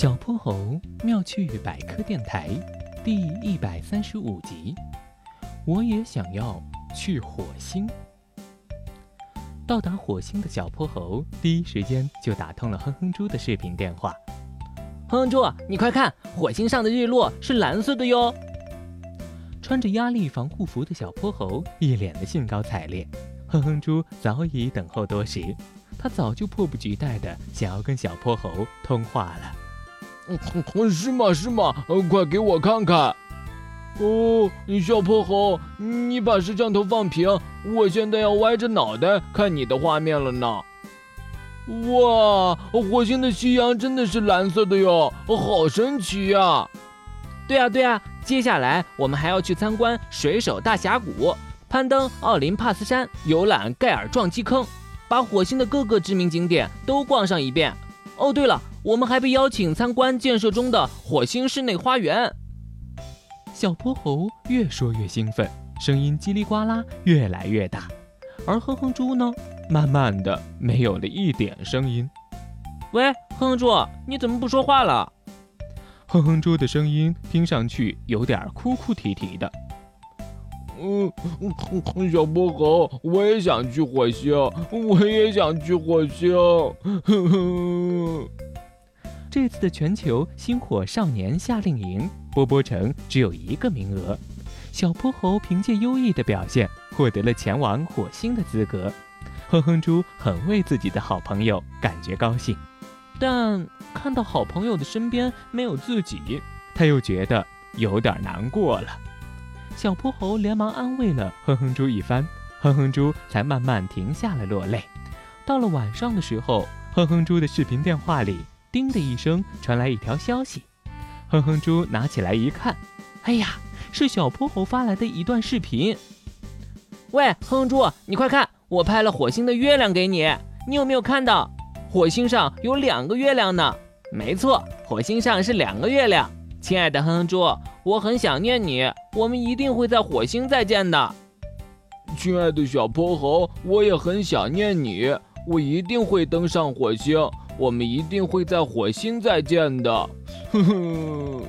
小泼猴妙趣百科电台第一百三十五集，我也想要去火星。到达火星的小泼猴第一时间就打通了哼哼猪的视频电话。哼哼猪，你快看，火星上的日落是蓝色的哟！穿着压力防护服的小泼猴一脸的兴高采烈。哼哼猪早已等候多时，他早就迫不及待的想要跟小泼猴通话了。嗯是吗？是吗？快给我看看！哦，小泼猴，你把摄像头放平，我现在要歪着脑袋看你的画面了呢。哇，火星的夕阳真的是蓝色的哟，好神奇呀！对啊，对啊，接下来我们还要去参观水手大峡谷，攀登奥林帕斯山，游览盖尔撞击坑，把火星的各个知名景点都逛上一遍。哦，对了。我们还被邀请参观建设中的火星室内花园。小泼猴越说越兴奋，声音叽里呱啦越来越大，而哼哼猪呢，慢慢的没有了一点声音。喂，哼哼猪，你怎么不说话了？哼哼猪的声音听上去有点哭哭啼啼的。嗯，小泼猴，我也想去火星，我也想去火星。哼哼。这次的全球星火少年夏令营，波波城只有一个名额。小泼猴凭借优异的表现，获得了前往火星的资格。哼哼猪很为自己的好朋友感觉高兴，但看到好朋友的身边没有自己，他又觉得有点难过了。小泼猴连忙安慰了哼哼猪一番，哼哼猪才慢慢停下了落泪。到了晚上的时候，哼哼猪的视频电话里。叮的一声，传来一条消息。哼哼猪拿起来一看，哎呀，是小泼猴发来的一段视频。喂，哼哼猪，你快看，我拍了火星的月亮给你，你有没有看到？火星上有两个月亮呢。没错，火星上是两个月亮。亲爱的哼哼猪，我很想念你，我们一定会在火星再见的。亲爱的小泼猴，我也很想念你，我一定会登上火星。我们一定会在火星再见的，哼哼。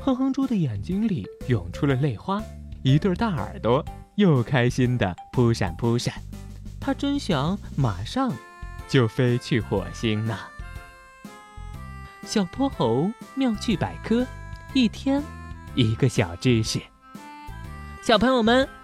哼哼猪的眼睛里涌出了泪花，一对大耳朵又开心的扑闪扑闪。他真想马上就飞去火星呢。小泼猴妙趣百科，一天一个小知识。小朋友们，